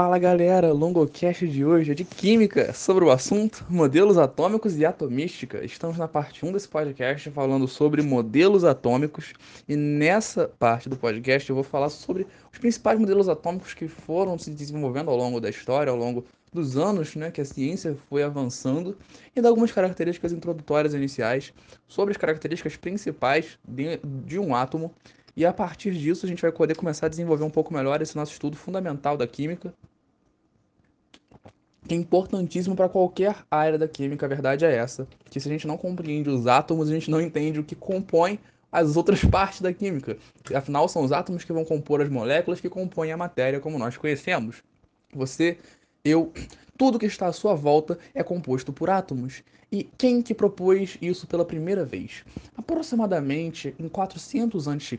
Fala galera, longocast de hoje é de Química, sobre o assunto modelos atômicos e atomística. Estamos na parte 1 desse podcast falando sobre modelos atômicos e nessa parte do podcast eu vou falar sobre os principais modelos atômicos que foram se desenvolvendo ao longo da história, ao longo dos anos né, que a ciência foi avançando e dar algumas características introdutórias iniciais sobre as características principais de, de um átomo. E a partir disso a gente vai poder começar a desenvolver um pouco melhor esse nosso estudo fundamental da química, que é importantíssimo para qualquer área da química, a verdade é essa. Que se a gente não compreende os átomos, a gente não entende o que compõe as outras partes da química. Afinal, são os átomos que vão compor as moléculas que compõem a matéria como nós conhecemos. Você, eu, tudo que está à sua volta é composto por átomos. E quem que propôs isso pela primeira vez? Aproximadamente em 400 a.C.,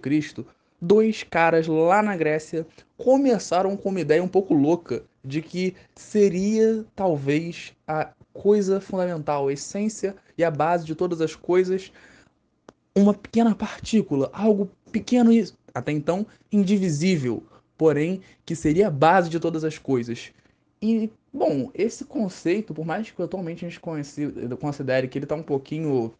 dois caras lá na Grécia começaram com uma ideia um pouco louca de que seria talvez a coisa fundamental, a essência e a base de todas as coisas, uma pequena partícula, algo pequeno e até então indivisível, porém que seria a base de todas as coisas. E, bom, esse conceito, por mais que atualmente a gente considere que ele está um pouquinho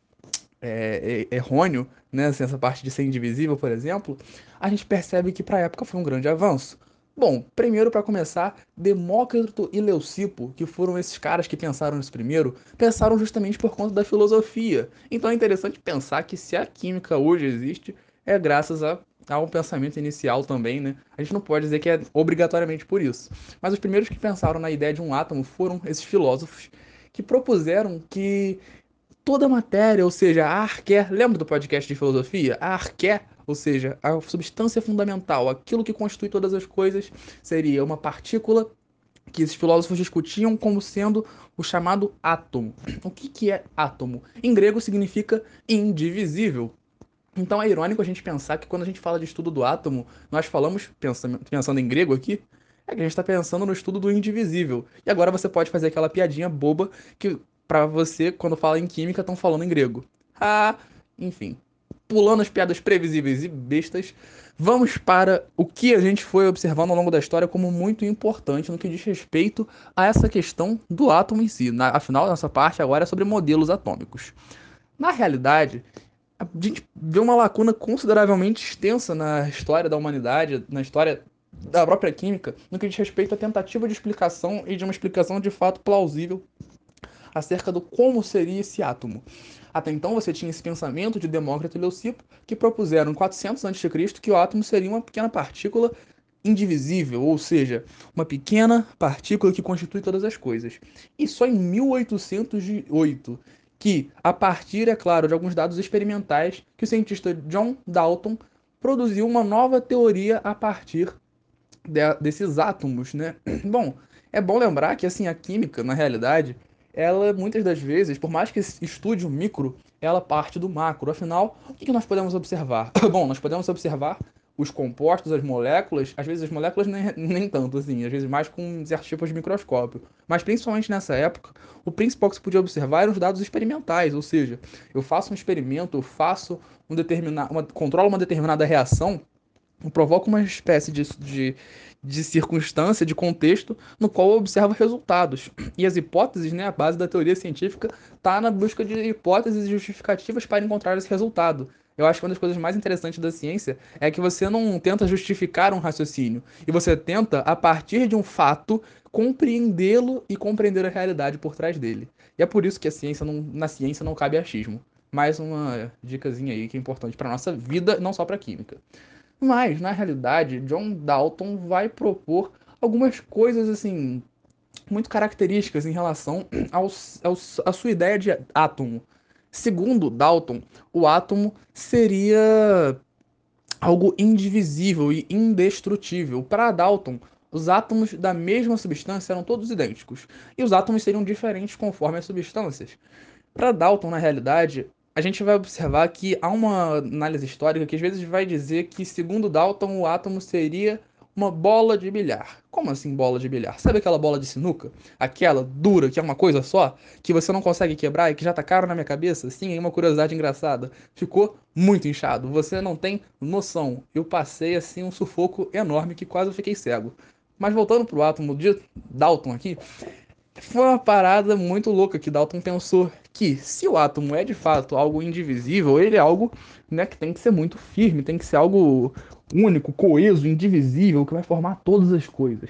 é, é, errôneo, né, assim, essa parte de ser indivisível, por exemplo, a gente percebe que para a época foi um grande avanço. Bom, primeiro para começar, Demócrito e Leucipo, que foram esses caras que pensaram nisso primeiro, pensaram justamente por conta da filosofia. Então é interessante pensar que se a química hoje existe, é graças a há um pensamento inicial também, né? A gente não pode dizer que é obrigatoriamente por isso. Mas os primeiros que pensaram na ideia de um átomo foram esses filósofos que propuseram que toda a matéria, ou seja, a arqué, lembra do podcast de filosofia? A arqué, ou seja, a substância fundamental, aquilo que constitui todas as coisas, seria uma partícula que esses filósofos discutiam como sendo o chamado átomo. O que, que é átomo? Em grego significa indivisível. Então é irônico a gente pensar que quando a gente fala de estudo do átomo, nós falamos, pensando, pensando em grego aqui, é que a gente está pensando no estudo do indivisível. E agora você pode fazer aquela piadinha boba que, para você, quando fala em química, estão falando em grego. Ah, enfim. Pulando as piadas previsíveis e bestas, vamos para o que a gente foi observando ao longo da história como muito importante no que diz respeito a essa questão do átomo em si. Na, afinal, nossa parte agora é sobre modelos atômicos. Na realidade, a gente vê uma lacuna consideravelmente extensa na história da humanidade, na história da própria química, no que diz respeito à tentativa de explicação e de uma explicação de fato plausível acerca do como seria esse átomo. Até então você tinha esse pensamento de Demócrito e Leucipo que propuseram em 400 a.C. que o átomo seria uma pequena partícula indivisível, ou seja, uma pequena partícula que constitui todas as coisas. E só em 1808 que, a partir, é claro, de alguns dados experimentais, que o cientista John Dalton produziu uma nova teoria a partir de, desses átomos, né? Bom, é bom lembrar que assim a química, na realidade, ela muitas das vezes, por mais que estude o micro, ela parte do macro. Afinal, o que nós podemos observar? Bom, nós podemos observar os compostos, as moléculas, às vezes as moléculas nem, nem tanto assim, às vezes mais com certos tipos de microscópio. Mas principalmente nessa época, o principal que se podia observar eram os dados experimentais, ou seja, eu faço um experimento, eu faço um determinado, uma, controlo uma determinada reação, eu provoco uma espécie de, de, de circunstância, de contexto, no qual eu observo resultados. E as hipóteses, né, a base da teoria científica, está na busca de hipóteses justificativas para encontrar esse resultado. Eu acho que uma das coisas mais interessantes da ciência é que você não tenta justificar um raciocínio, e você tenta, a partir de um fato, compreendê-lo e compreender a realidade por trás dele. E é por isso que a ciência não, na ciência não cabe achismo. Mais uma dicasinha aí que é importante para nossa vida, não só para química. Mas, na realidade, John Dalton vai propor algumas coisas assim muito características em relação aos, à sua ideia de átomo. Segundo Dalton, o átomo seria algo indivisível e indestrutível. Para Dalton, os átomos da mesma substância eram todos idênticos, e os átomos seriam diferentes conforme as substâncias. Para Dalton, na realidade, a gente vai observar que há uma análise histórica que às vezes vai dizer que, segundo Dalton, o átomo seria uma bola de bilhar. Como assim bola de bilhar? Sabe aquela bola de sinuca? Aquela dura, que é uma coisa só, que você não consegue quebrar e que já tá caro na minha cabeça? Sim, é uma curiosidade engraçada. Ficou muito inchado. Você não tem noção. Eu passei assim um sufoco enorme que quase eu fiquei cego. Mas voltando pro átomo de Dalton aqui, foi uma parada muito louca que Dalton pensou que se o átomo é de fato algo indivisível, ele é algo né, que tem que ser muito firme, tem que ser algo único, coeso, indivisível, que vai formar todas as coisas.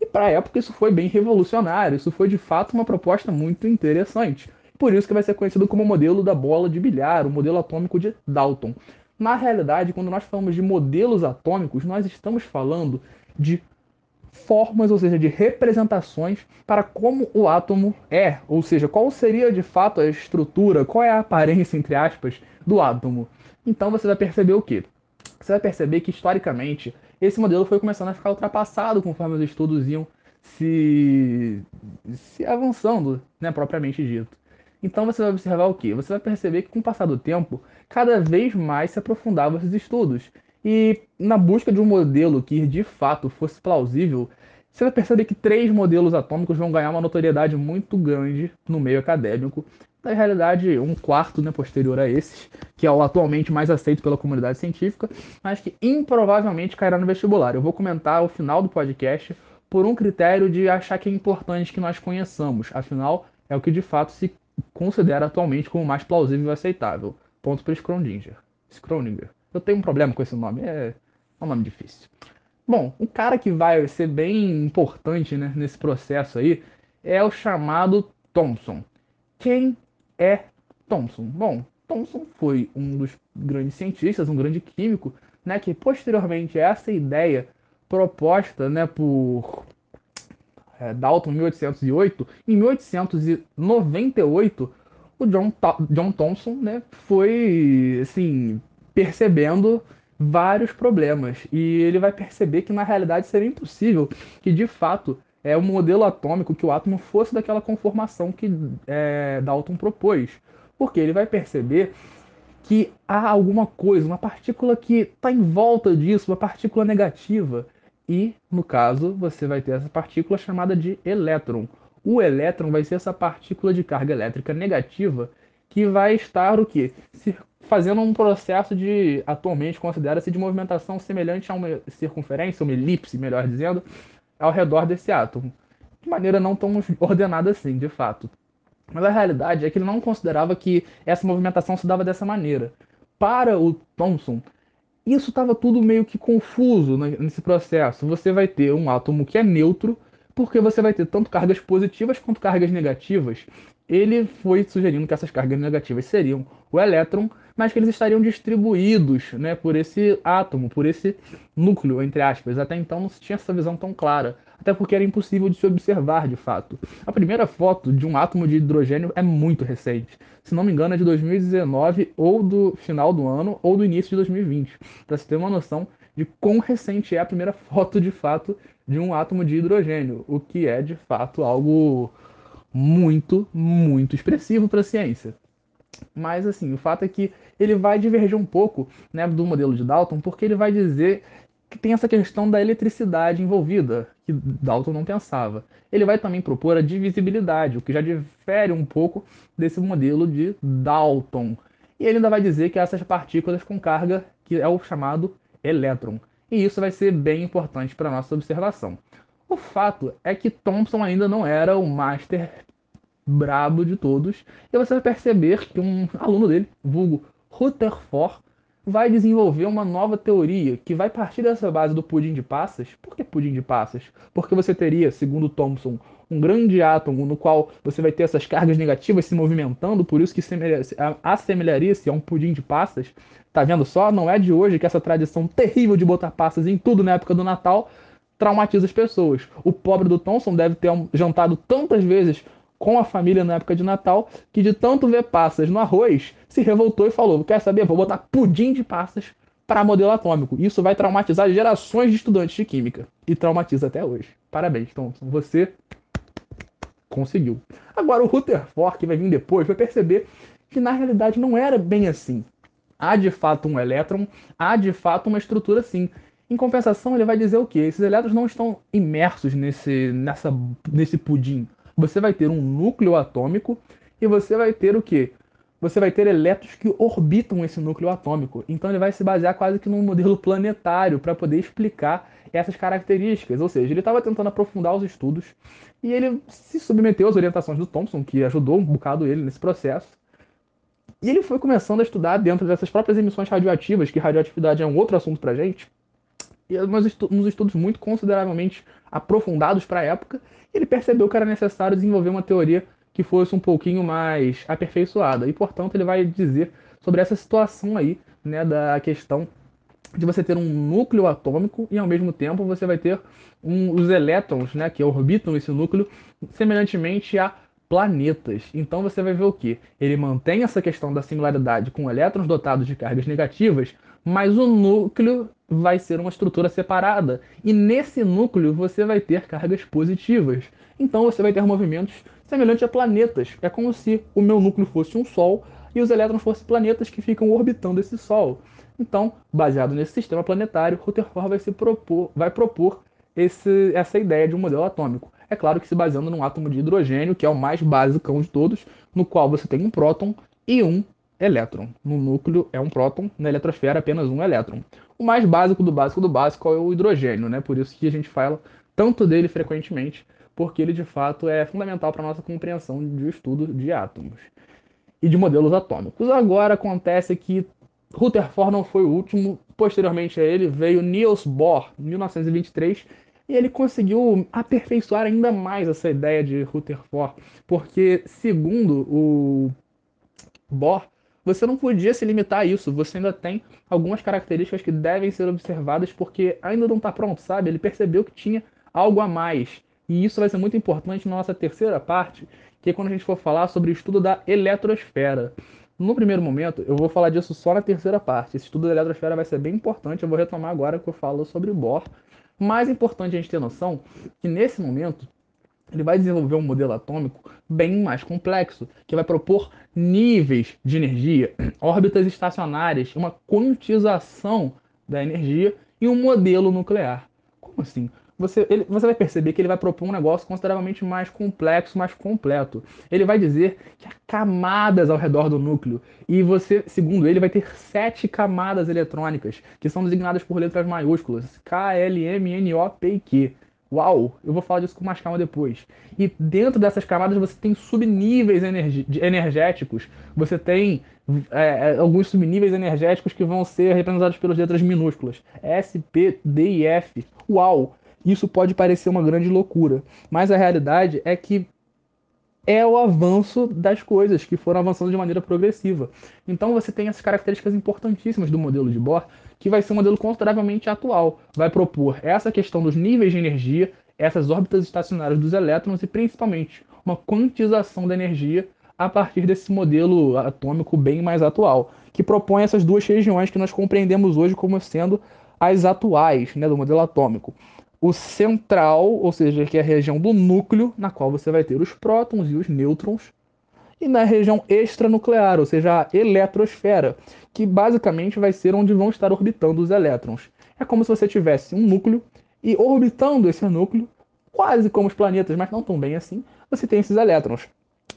E para a época isso foi bem revolucionário, isso foi de fato uma proposta muito interessante. Por isso que vai ser conhecido como o modelo da bola de bilhar, o modelo atômico de Dalton. Na realidade, quando nós falamos de modelos atômicos, nós estamos falando de formas, ou seja, de representações para como o átomo é, ou seja, qual seria de fato a estrutura, qual é a aparência, entre aspas, do átomo. Então você vai perceber o quê? Você vai perceber que historicamente esse modelo foi começando a ficar ultrapassado conforme os estudos iam se, se avançando, né, propriamente dito. Então você vai observar o que? Você vai perceber que com o passar do tempo, cada vez mais se aprofundavam esses estudos. E na busca de um modelo que de fato fosse plausível, você vai perceber que três modelos atômicos vão ganhar uma notoriedade muito grande no meio acadêmico. Na realidade, um quarto né, posterior a esses, que é o atualmente mais aceito pela comunidade científica, mas que improvavelmente cairá no vestibular. Eu vou comentar ao final do podcast por um critério de achar que é importante que nós conheçamos. Afinal, é o que de fato se considera atualmente como mais plausível e aceitável. Ponto para Schrödinger. Schrödinger. Eu tenho um problema com esse nome, é, é um nome difícil. Bom, um cara que vai ser bem importante né, nesse processo aí é o chamado Thomson. Quem é Thomson? Bom, Thomson foi um dos grandes cientistas, um grande químico, né, que posteriormente essa ideia proposta né, por é, Dalton em 1808, em 1898 o John, John Thomson né, foi assim, percebendo vários problemas e ele vai perceber que na realidade seria impossível que de fato é o modelo atômico que o átomo fosse daquela conformação que é, Dalton propôs, porque ele vai perceber que há alguma coisa, uma partícula que está em volta disso, uma partícula negativa, e, no caso, você vai ter essa partícula chamada de elétron. O elétron vai ser essa partícula de carga elétrica negativa que vai estar o quê? Se fazendo um processo de, atualmente considera-se de movimentação semelhante a uma circunferência, uma elipse, melhor dizendo, ao redor desse átomo. De maneira não tão ordenada assim, de fato. Mas a realidade é que ele não considerava que essa movimentação se dava dessa maneira. Para o Thomson, isso estava tudo meio que confuso nesse processo. Você vai ter um átomo que é neutro, porque você vai ter tanto cargas positivas quanto cargas negativas. Ele foi sugerindo que essas cargas negativas seriam o elétron, mas que eles estariam distribuídos né, por esse átomo, por esse núcleo, entre aspas. Até então não se tinha essa visão tão clara, até porque era impossível de se observar de fato. A primeira foto de um átomo de hidrogênio é muito recente. Se não me engano, é de 2019, ou do final do ano, ou do início de 2020. Para se ter uma noção de quão recente é a primeira foto de fato de um átomo de hidrogênio, o que é de fato algo muito, muito expressivo para a ciência. Mas assim, o fato é que ele vai divergir um pouco né, do modelo de Dalton, porque ele vai dizer que tem essa questão da eletricidade envolvida, que Dalton não pensava. Ele vai também propor a divisibilidade, o que já difere um pouco desse modelo de Dalton. E ele ainda vai dizer que essas partículas com carga, que é o chamado elétron. E isso vai ser bem importante para a nossa observação. O fato é que Thomson ainda não era o master brabo de todos, e você vai perceber que um aluno dele, vulgo Rutherford, vai desenvolver uma nova teoria que vai partir dessa base do pudim de passas. Por que pudim de passas? Porque você teria, segundo Thomson, um grande átomo no qual você vai ter essas cargas negativas se movimentando, por isso que assemelharia-se a um pudim de passas. Tá vendo só? Não é de hoje que essa tradição terrível de botar passas em tudo na época do Natal traumatiza as pessoas. O pobre do Thomson deve ter jantado tantas vezes com a família na época de Natal, que de tanto ver passas no arroz, se revoltou e falou: Quer saber? Vou botar pudim de passas para modelo atômico. Isso vai traumatizar gerações de estudantes de química. E traumatiza até hoje. Parabéns, Thompson. Você conseguiu. Agora, o Rutherford, que vai vir depois, vai perceber que na realidade não era bem assim. Há de fato um elétron, há de fato uma estrutura sim. Em compensação, ele vai dizer o quê? Esses elétrons não estão imersos nesse, nessa, nesse pudim você vai ter um núcleo atômico e você vai ter o que? você vai ter elétrons que orbitam esse núcleo atômico. Então ele vai se basear quase que num modelo planetário para poder explicar essas características. Ou seja, ele estava tentando aprofundar os estudos e ele se submeteu às orientações do Thomson, que ajudou um bocado ele nesse processo. E ele foi começando a estudar dentro dessas próprias emissões radioativas, que radioatividade é um outro assunto para gente, e uns estudos muito consideravelmente aprofundados para a época, ele percebeu que era necessário desenvolver uma teoria que fosse um pouquinho mais aperfeiçoada. E, portanto, ele vai dizer sobre essa situação aí, né, da questão de você ter um núcleo atômico e, ao mesmo tempo, você vai ter um, os elétrons, né, que orbitam esse núcleo, semelhantemente a planetas. Então você vai ver o que? Ele mantém essa questão da similaridade com elétrons dotados de cargas negativas, mas o núcleo vai ser uma estrutura separada. E nesse núcleo você vai ter cargas positivas. Então você vai ter movimentos semelhantes a planetas. É como se o meu núcleo fosse um Sol e os elétrons fossem planetas que ficam orbitando esse Sol. Então, baseado nesse sistema planetário, Rutherford vai, se propor, vai propor esse, essa ideia de um modelo atômico. É claro que se baseando num átomo de hidrogênio, que é o mais básico de todos, no qual você tem um próton e um elétron. No núcleo é um próton, na eletrosfera apenas um elétron. O mais básico do básico do básico é o hidrogênio, né? Por isso que a gente fala tanto dele frequentemente, porque ele de fato é fundamental para a nossa compreensão de estudo de átomos e de modelos atômicos. Agora acontece que Rutherford não foi o último, posteriormente a ele veio Niels Bohr, em 1923, e ele conseguiu aperfeiçoar ainda mais essa ideia de Rutherford, porque, segundo o Bohr, você não podia se limitar a isso, você ainda tem algumas características que devem ser observadas porque ainda não está pronto, sabe? Ele percebeu que tinha algo a mais. E isso vai ser muito importante na nossa terceira parte, que é quando a gente for falar sobre o estudo da eletrosfera. No primeiro momento, eu vou falar disso só na terceira parte. Esse estudo da eletrosfera vai ser bem importante, eu vou retomar agora que eu falo sobre Bohr, mais importante a gente ter noção que nesse momento ele vai desenvolver um modelo atômico bem mais complexo, que vai propor níveis de energia, órbitas estacionárias, uma quantização da energia e um modelo nuclear. Como assim? Você, ele, você vai perceber que ele vai propor um negócio consideravelmente mais complexo, mais completo. Ele vai dizer que há camadas ao redor do núcleo. E você, segundo ele, vai ter sete camadas eletrônicas, que são designadas por letras maiúsculas: K, L, M, N, O, P e Q. Uau, eu vou falar disso com mais calma depois. E dentro dessas camadas você tem subníveis energéticos, você tem é, é, alguns subníveis energéticos que vão ser representados pelas letras minúsculas: S, P, D e F. Uau! Isso pode parecer uma grande loucura, mas a realidade é que é o avanço das coisas que foram avançando de maneira progressiva. Então você tem essas características importantíssimas do modelo de Bohr, que vai ser um modelo consideravelmente atual. Vai propor essa questão dos níveis de energia, essas órbitas estacionárias dos elétrons e principalmente uma quantização da energia a partir desse modelo atômico bem mais atual, que propõe essas duas regiões que nós compreendemos hoje como sendo as atuais né, do modelo atômico o central, ou seja, que é a região do núcleo, na qual você vai ter os prótons e os nêutrons, e na região extranuclear, ou seja, a eletrosfera, que basicamente vai ser onde vão estar orbitando os elétrons. É como se você tivesse um núcleo e orbitando esse núcleo, quase como os planetas, mas não tão bem assim, você tem esses elétrons.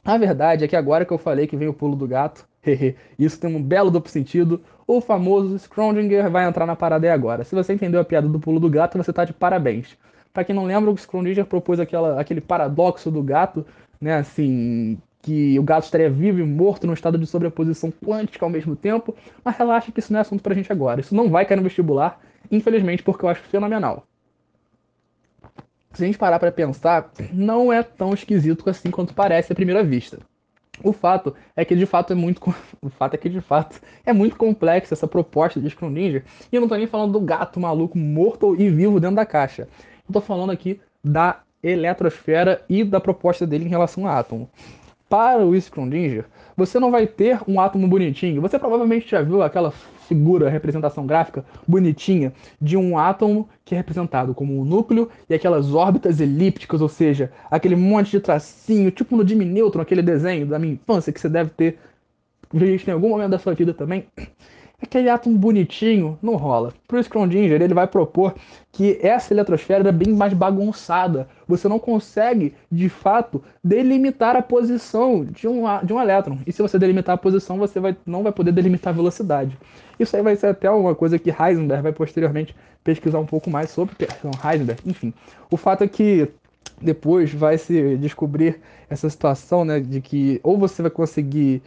A verdade é que agora que eu falei que vem o pulo do gato, isso tem um belo duplo sentido. O famoso Schrödinger vai entrar na parada aí agora. Se você entendeu a piada do pulo do gato, você tá de parabéns. Para quem não lembra, o Schrödinger propôs aquela, aquele paradoxo do gato, né, assim, que o gato estaria vivo e morto num estado de sobreposição quântica ao mesmo tempo, mas relaxa que isso não é assunto pra gente agora. Isso não vai cair no vestibular, infelizmente, porque eu acho fenomenal. Se a gente parar para pensar, não é tão esquisito assim quanto parece à primeira vista. O fato é que de fato é muito o fato é que de fato é muito complexa essa proposta de Scrum Ninja. E eu não tô nem falando do gato maluco morto e vivo dentro da caixa. Eu tô falando aqui da eletrosfera e da proposta dele em relação ao átomo. Para o Schrödinger, você não vai ter um átomo bonitinho. Você provavelmente já viu aquela figura, representação gráfica bonitinha de um átomo que é representado como um núcleo e aquelas órbitas elípticas, ou seja, aquele monte de tracinho, tipo no Jimmy Neutron, aquele desenho da minha infância que você deve ter visto em algum momento da sua vida também. Aquele átomo bonitinho não rola. Que o Schrödinger ele vai propor que essa eletrosfera é bem mais bagunçada. Você não consegue, de fato, delimitar a posição de um, de um elétron. E se você delimitar a posição, você vai, não vai poder delimitar a velocidade. Isso aí vai ser até uma coisa que Heisenberg vai posteriormente pesquisar um pouco mais sobre. Heisenberg, enfim. O fato é que depois vai se descobrir essa situação, né, de que ou você vai conseguir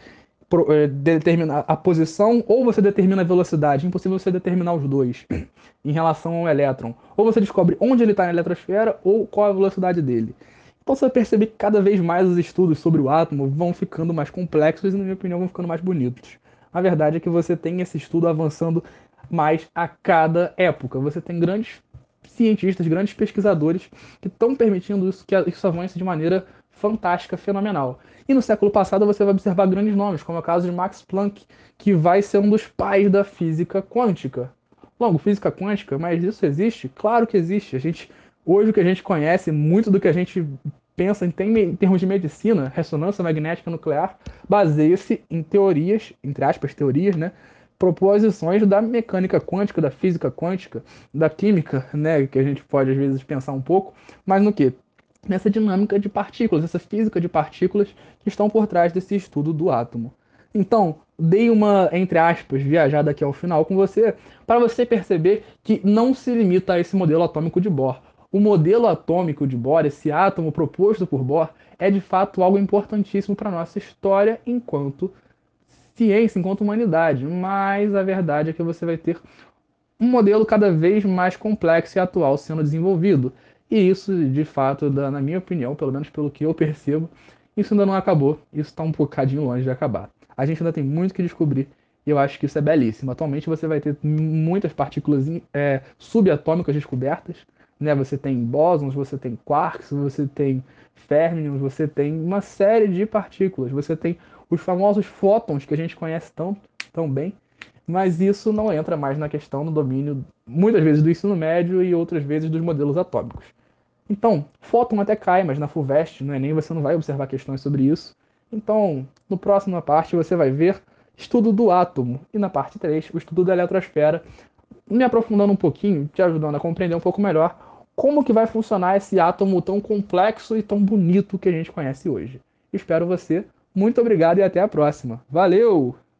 determinar a posição ou você determina a velocidade. Impossível você determinar os dois em relação ao elétron. Ou você descobre onde ele está na eletrosfera ou qual a velocidade dele. Então você vai perceber que cada vez mais os estudos sobre o átomo vão ficando mais complexos e, na minha opinião, vão ficando mais bonitos. A verdade é que você tem esse estudo avançando mais a cada época. Você tem grandes cientistas, grandes pesquisadores que estão permitindo isso, que isso avance de maneira fantástica, fenomenal. E no século passado você vai observar grandes nomes, como é o caso de Max Planck, que vai ser um dos pais da física quântica. Logo, física quântica, mas isso existe? Claro que existe. A gente, hoje o que a gente conhece, muito do que a gente pensa em, termos de medicina, ressonância magnética nuclear, baseia-se em teorias, entre aspas, teorias, né? proposições da mecânica quântica, da física quântica, da química, né, que a gente pode às vezes pensar um pouco, mas no que? Nessa dinâmica de partículas, essa física de partículas que estão por trás desse estudo do átomo. Então, dei uma, entre aspas, viajada aqui ao final com você, para você perceber que não se limita a esse modelo atômico de Bohr. O modelo atômico de Bohr, esse átomo proposto por Bohr, é de fato algo importantíssimo para a nossa história enquanto ciência, enquanto humanidade. Mas a verdade é que você vai ter um modelo cada vez mais complexo e atual sendo desenvolvido. E isso, de fato, na minha opinião, pelo menos pelo que eu percebo, isso ainda não acabou. Isso está um bocadinho longe de acabar. A gente ainda tem muito que descobrir e eu acho que isso é belíssimo. Atualmente você vai ter muitas partículas é, subatômicas descobertas. Né? Você tem bósons, você tem quarks, você tem férmions, você tem uma série de partículas. Você tem os famosos fótons que a gente conhece tão, tão bem. Mas isso não entra mais na questão do domínio, muitas vezes, do ensino médio e outras vezes dos modelos atômicos. Então, fóton até cai, mas na FUVEST, no Enem, você não vai observar questões sobre isso. Então, no próximo parte, você vai ver estudo do átomo. E na parte 3, o estudo da eletrosfera, me aprofundando um pouquinho, te ajudando a compreender um pouco melhor como que vai funcionar esse átomo tão complexo e tão bonito que a gente conhece hoje. Espero você. Muito obrigado e até a próxima. Valeu!